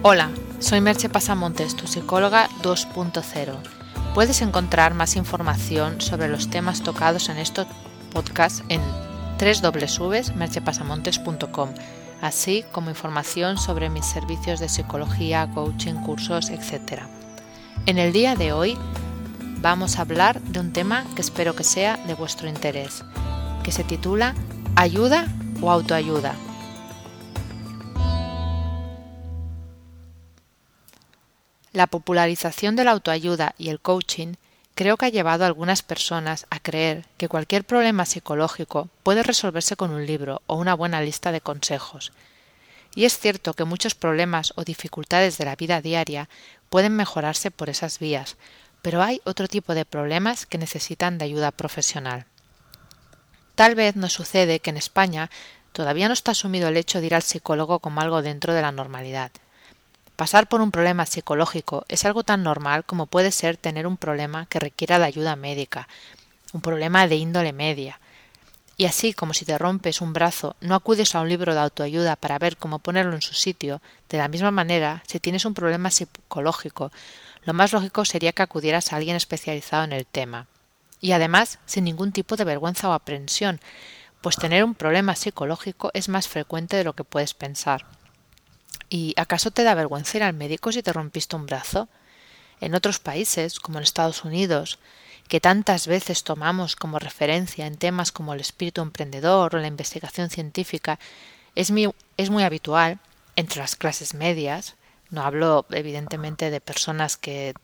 Hola, soy Merche Pasamontes, tu psicóloga 2.0. Puedes encontrar más información sobre los temas tocados en estos podcasts en www.merchepasamontes.com, así como información sobre mis servicios de psicología, coaching, cursos, etc. En el día de hoy vamos a hablar de un tema que espero que sea de vuestro interés, que se titula ¿Ayuda o autoayuda? La popularización de la autoayuda y el coaching creo que ha llevado a algunas personas a creer que cualquier problema psicológico puede resolverse con un libro o una buena lista de consejos. Y es cierto que muchos problemas o dificultades de la vida diaria pueden mejorarse por esas vías, pero hay otro tipo de problemas que necesitan de ayuda profesional. Tal vez nos sucede que en España todavía no está asumido el hecho de ir al psicólogo como algo dentro de la normalidad. Pasar por un problema psicológico es algo tan normal como puede ser tener un problema que requiera de ayuda médica, un problema de índole media. Y así como si te rompes un brazo, no acudes a un libro de autoayuda para ver cómo ponerlo en su sitio, de la misma manera, si tienes un problema psicológico, lo más lógico sería que acudieras a alguien especializado en el tema. Y además, sin ningún tipo de vergüenza o aprensión, pues tener un problema psicológico es más frecuente de lo que puedes pensar. ¿Y acaso te da vergüenza ir al médico si te rompiste un brazo? En otros países, como en Estados Unidos, que tantas veces tomamos como referencia en temas como el espíritu emprendedor o la investigación científica, es muy, es muy habitual entre las clases medias, no hablo evidentemente de personas que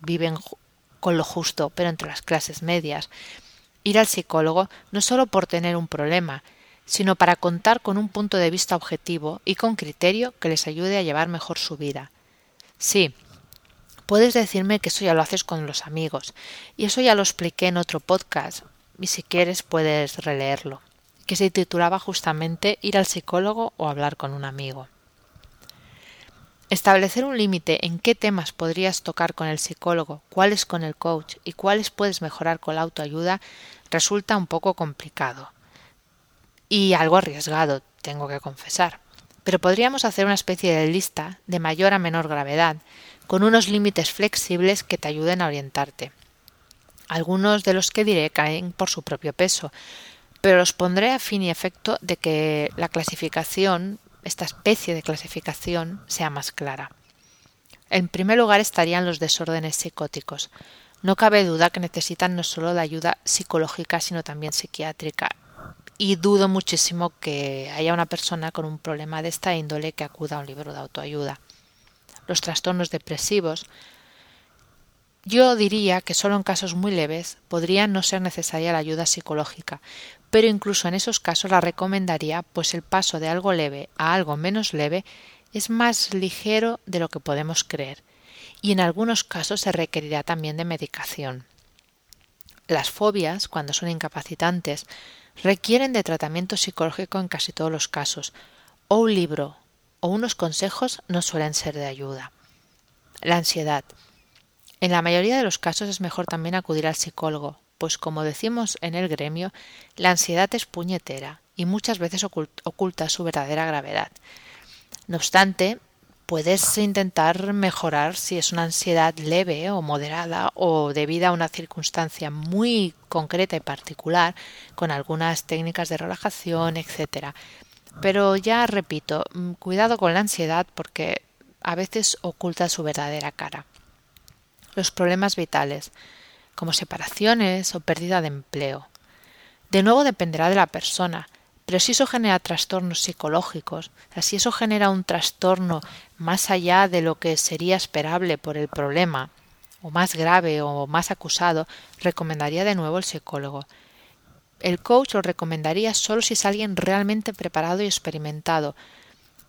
viven con lo justo, pero entre las clases medias, ir al psicólogo no solo por tener un problema, sino para contar con un punto de vista objetivo y con criterio que les ayude a llevar mejor su vida. Sí, puedes decirme que eso ya lo haces con los amigos, y eso ya lo expliqué en otro podcast, y si quieres puedes releerlo, que se titulaba justamente Ir al psicólogo o hablar con un amigo. Establecer un límite en qué temas podrías tocar con el psicólogo, cuáles con el coach y cuáles puedes mejorar con la autoayuda resulta un poco complicado y algo arriesgado, tengo que confesar. Pero podríamos hacer una especie de lista de mayor a menor gravedad, con unos límites flexibles que te ayuden a orientarte. Algunos de los que diré caen por su propio peso, pero los pondré a fin y efecto de que la clasificación, esta especie de clasificación, sea más clara. En primer lugar estarían los desórdenes psicóticos. No cabe duda que necesitan no solo de ayuda psicológica, sino también psiquiátrica, y dudo muchísimo que haya una persona con un problema de esta índole que acuda a un libro de autoayuda. Los trastornos depresivos yo diría que solo en casos muy leves podría no ser necesaria la ayuda psicológica, pero incluso en esos casos la recomendaría, pues el paso de algo leve a algo menos leve es más ligero de lo que podemos creer, y en algunos casos se requerirá también de medicación. Las fobias, cuando son incapacitantes, requieren de tratamiento psicológico en casi todos los casos, o un libro o unos consejos no suelen ser de ayuda. La ansiedad. En la mayoría de los casos es mejor también acudir al psicólogo, pues como decimos en el gremio, la ansiedad es puñetera y muchas veces oculta su verdadera gravedad. No obstante, puedes intentar mejorar si es una ansiedad leve o moderada o debida a una circunstancia muy concreta y particular con algunas técnicas de relajación, etcétera. Pero ya repito, mm, cuidado con la ansiedad porque a veces oculta su verdadera cara. Los problemas vitales, como separaciones o pérdida de empleo. De nuevo dependerá de la persona, pero si eso genera trastornos psicológicos, si eso genera un trastorno más allá de lo que sería esperable por el problema, o más grave o más acusado, recomendaría de nuevo el psicólogo. El coach lo recomendaría solo si es alguien realmente preparado y experimentado,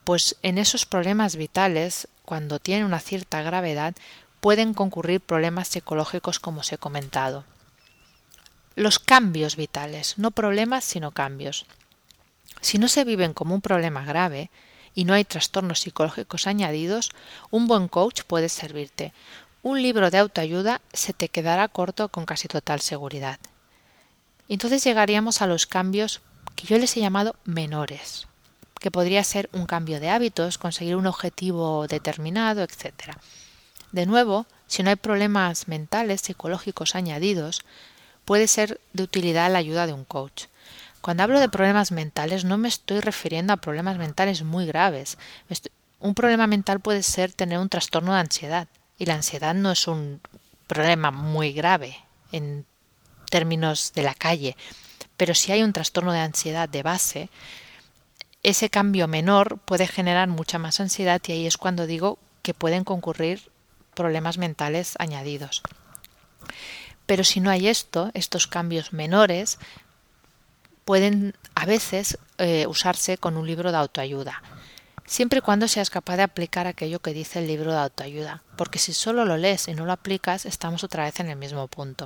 pues en esos problemas vitales, cuando tienen una cierta gravedad, pueden concurrir problemas psicológicos como os he comentado. Los cambios vitales, no problemas sino cambios. Si no se viven como un problema grave y no hay trastornos psicológicos añadidos, un buen coach puede servirte. Un libro de autoayuda se te quedará corto con casi total seguridad. Entonces llegaríamos a los cambios que yo les he llamado menores. que podría ser un cambio de hábitos, conseguir un objetivo determinado, etc. De nuevo, si no hay problemas mentales, psicológicos añadidos, puede ser de utilidad la ayuda de un coach. Cuando hablo de problemas mentales no me estoy refiriendo a problemas mentales muy graves. Un problema mental puede ser tener un trastorno de ansiedad y la ansiedad no es un problema muy grave en términos de la calle. Pero si hay un trastorno de ansiedad de base, ese cambio menor puede generar mucha más ansiedad y ahí es cuando digo que pueden concurrir problemas mentales añadidos. Pero si no hay esto, estos cambios menores, pueden a veces eh, usarse con un libro de autoayuda, siempre y cuando seas capaz de aplicar aquello que dice el libro de autoayuda, porque si solo lo lees y no lo aplicas, estamos otra vez en el mismo punto.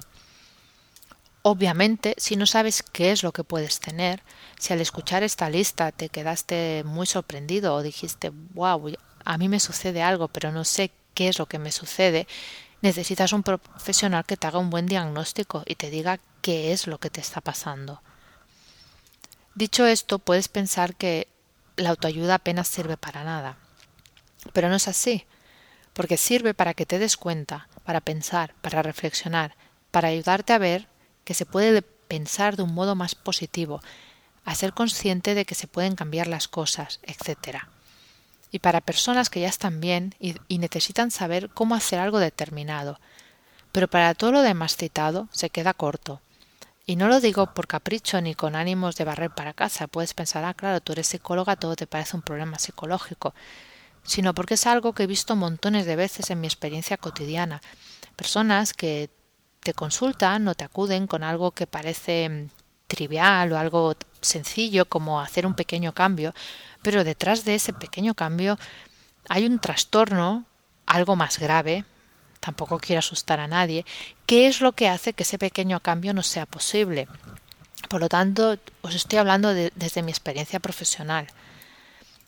Obviamente, si no sabes qué es lo que puedes tener, si al escuchar esta lista te quedaste muy sorprendido o dijiste, wow, a mí me sucede algo, pero no sé qué es lo que me sucede, necesitas un profesional que te haga un buen diagnóstico y te diga qué es lo que te está pasando. Dicho esto, puedes pensar que la autoayuda apenas sirve para nada. Pero no es así, porque sirve para que te des cuenta, para pensar, para reflexionar, para ayudarte a ver que se puede pensar de un modo más positivo, a ser consciente de que se pueden cambiar las cosas, etc. Y para personas que ya están bien y, y necesitan saber cómo hacer algo determinado. Pero para todo lo demás citado se queda corto, y no lo digo por capricho ni con ánimos de barrer para casa. Puedes pensar, ah, claro, tú eres psicóloga, todo te parece un problema psicológico. Sino porque es algo que he visto montones de veces en mi experiencia cotidiana. Personas que te consultan o te acuden con algo que parece mm, trivial o algo sencillo como hacer un pequeño cambio, pero detrás de ese pequeño cambio hay un trastorno, algo más grave, tampoco quiero asustar a nadie, ¿qué es lo que hace que ese pequeño cambio no sea posible? Por lo tanto, os estoy hablando desde mi experiencia profesional.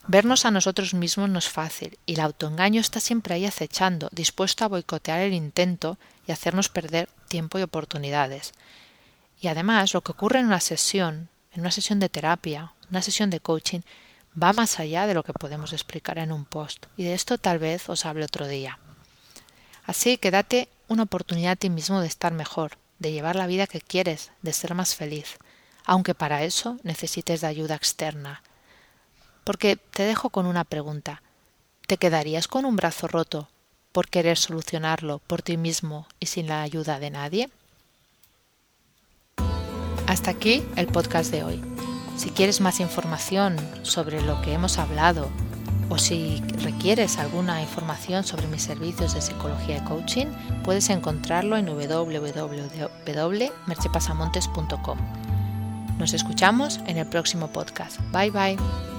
Vernos a nosotros mismos no es fácil y el autoengaño está siempre ahí acechando, dispuesto a boicotear el intento y hacernos perder tiempo y oportunidades. Y además, lo que ocurre en una sesión, en una sesión de terapia, una sesión de coaching, va más allá de lo que podemos explicar en un post, y de esto tal vez os hable otro día. Así que date una oportunidad a ti mismo de estar mejor, de llevar la vida que quieres, de ser más feliz, aunque para eso necesites de ayuda externa. Porque te dejo con una pregunta. ¿Te quedarías con un brazo roto por querer solucionarlo por ti mismo y sin la ayuda de nadie? Hasta aquí el podcast de hoy. Si quieres más información sobre lo que hemos hablado o si requieres alguna información sobre mis servicios de psicología y coaching, puedes encontrarlo en www.merchepasamontes.com. Nos escuchamos en el próximo podcast. Bye bye.